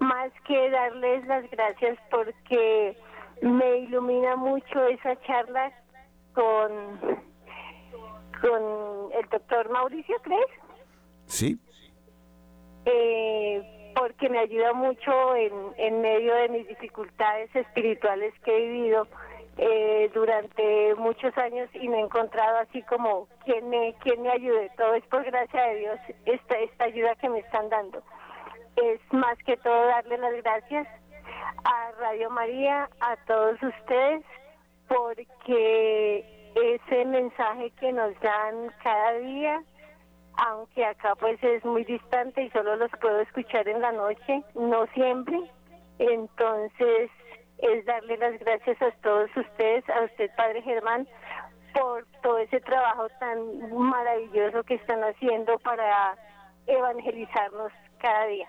más que darles las gracias porque me ilumina mucho esa charla con, con el doctor Mauricio, ¿crees? Sí. Eh, porque me ayuda mucho en, en medio de mis dificultades espirituales que he vivido eh, durante muchos años y me he encontrado así como quien me, quien me ayude. Todo es por gracia de Dios, esta, esta ayuda que me están dando. Es más que todo darle las gracias a Radio María, a todos ustedes, porque ese mensaje que nos dan cada día, aunque acá pues es muy distante y solo los puedo escuchar en la noche, no siempre, entonces es darle las gracias a todos ustedes, a usted, Padre Germán, por todo ese trabajo tan maravilloso que están haciendo para evangelizarnos cada día.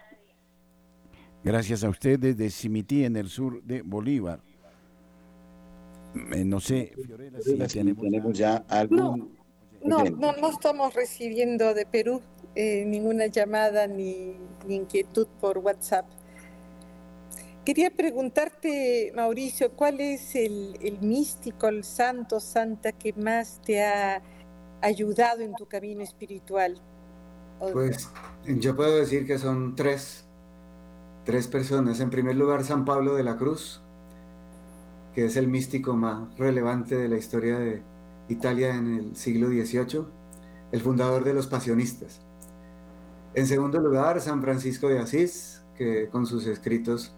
Gracias a usted desde Simití, en el sur de Bolívar. Eh, no sé, Fiorella, si tenemos, ya algún... No, no, no, estamos recibiendo de Perú eh, ninguna llamada ni, ni inquietud por WhatsApp. Quería preguntarte, Mauricio, ¿cuál es el, místico, el santo, santa que más te ha ayudado en tu camino espiritual? Pues yo puedo decir que son tres, tres personas. En primer lugar, San Pablo de la Cruz, que es el místico más relevante de la historia de Italia en el siglo XVIII, el fundador de los pasionistas. En segundo lugar, San Francisco de Asís, que con sus escritos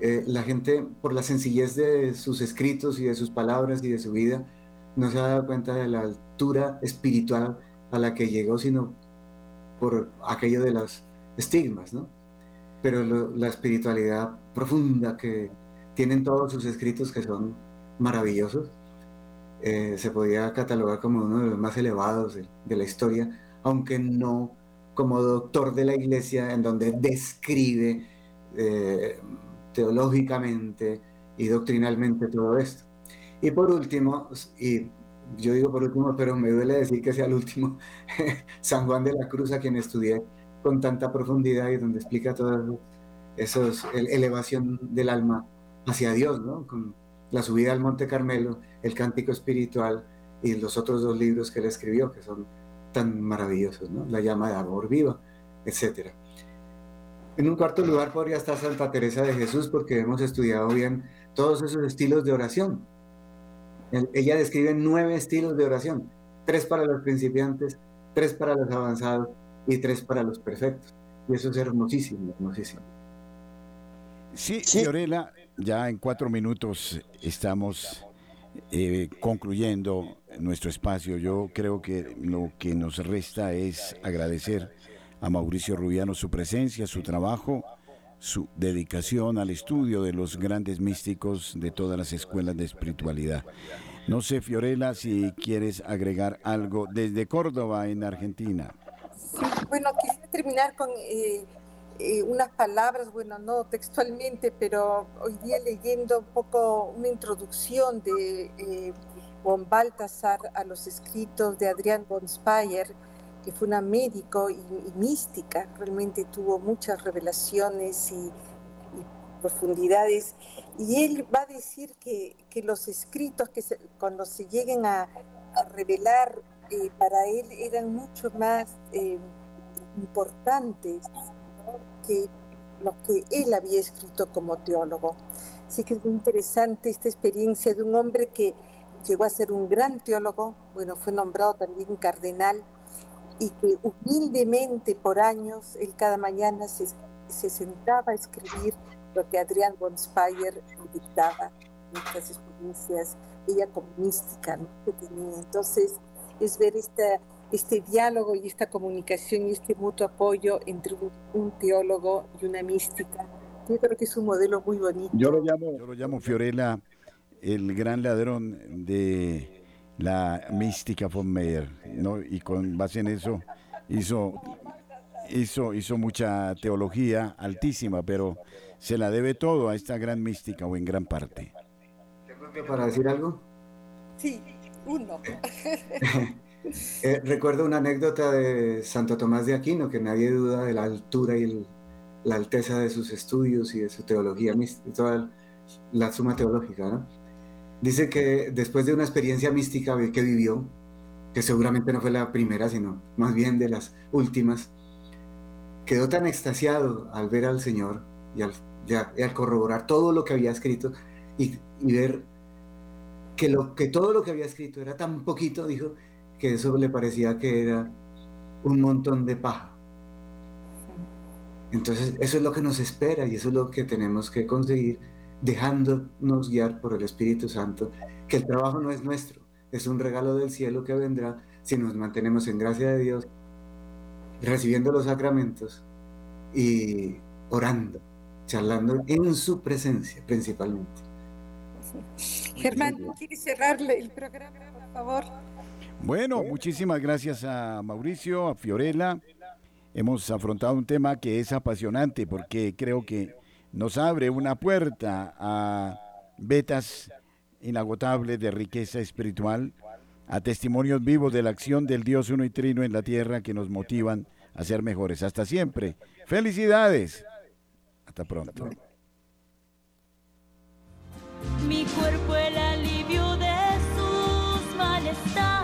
eh, la gente, por la sencillez de sus escritos y de sus palabras y de su vida, no se ha dado cuenta de la altura espiritual a la que llegó, sino por aquello de los estigmas, ¿no? Pero la espiritualidad profunda que tienen todos sus escritos, que son maravillosos, eh, se podía catalogar como uno de los más elevados de, la historia, aunque no como doctor de la iglesia, en donde describe eh, teológicamente y doctrinalmente todo esto. Y por último, y yo digo por último, pero me duele decir que sea el último, San Juan de la Cruz, a quien estudié con tanta profundidad y donde explica toda esa elevación del alma hacia Dios, ¿no? con la subida al Monte Carmelo, el cántico espiritual y los otros dos libros que él escribió, que son tan maravillosos, ¿no? La llama de amor viva, etcétera. En un cuarto lugar podría estar Santa Teresa de Jesús porque hemos estudiado bien todos esos estilos de oración. Ella describe nueve estilos de oración, tres para los principiantes, tres para los avanzados y tres para los perfectos. Y eso es hermosísimo, hermosísimo. Sí, Fiorella, ya en cuatro minutos estamos eh, concluyendo nuestro espacio. Yo creo que lo que nos resta es agradecer a Mauricio Rubiano su presencia, su trabajo, su dedicación al estudio de los grandes místicos de todas las escuelas de espiritualidad. No sé, Fiorella, si quieres agregar algo desde Córdoba, en Argentina. Bueno, quisiera terminar con eh, eh, unas palabras, bueno, no textualmente, pero hoy día leyendo un poco una introducción de eh, Baltasar a los escritos de Adrián von Speyer, que fue una médico y, mística, realmente tuvo muchas revelaciones y, profundidades, y él va a decir que, que los escritos que cuando se lleguen a, a revelar eh, para él eran mucho más importantes que lo que él había escrito como teólogo. Así que es muy interesante esta experiencia de un hombre que llegó a ser un gran teólogo, bueno, fue nombrado también cardenal, y que humildemente por años, él cada mañana se, se sentaba a escribir lo que Adrián von Speyer dictaba, estas experiencias, ella como mística que tenía. Entonces, es ver esta este diálogo y esta comunicación y este mutuo apoyo entre un, teólogo y una mística. Yo creo que es un modelo muy bonito. Yo lo llamo, yo lo llamo Fiorella el gran ladrón de la mística von Meyer, ¿no? Y con base en eso hizo, hizo, hizo mucha teología altísima, pero se la debe todo a esta gran mística o en gran parte. ¿Para decir algo? Sí, uno. Eh, recuerdo una anécdota de Santo Tomás de Aquino, que nadie duda de la altura y la alteza de sus estudios y de su teología, toda la suma teológica. Dice que después de una experiencia mística que vivió, que seguramente no fue la primera, sino más bien de las últimas, quedó tan extasiado al ver al Señor y al, corroborar todo lo que había escrito y, y ver que, lo, que todo lo que había escrito era tan poquito, dijo, que eso le parecía que era un montón de paja. Entonces, eso es lo que nos espera y eso es lo que tenemos que conseguir dejándonos guiar por el Espíritu Santo, que el trabajo no es nuestro, es un regalo del cielo que vendrá si nos mantenemos en gracia de Dios, recibiendo los sacramentos y orando, charlando en su presencia principalmente. Germán, ¿quieres cerrarle el programa, por favor? Bueno, muchísimas gracias a Mauricio, a Fiorella. Hemos afrontado un tema que es apasionante porque creo que nos abre una puerta a vetas inagotables de riqueza espiritual, a testimonios vivos de la acción del Dios uno y trino en la tierra que nos motivan a ser mejores. Hasta siempre. Felicidades. Hasta pronto. Mi cuerpo el alivio de sus malestares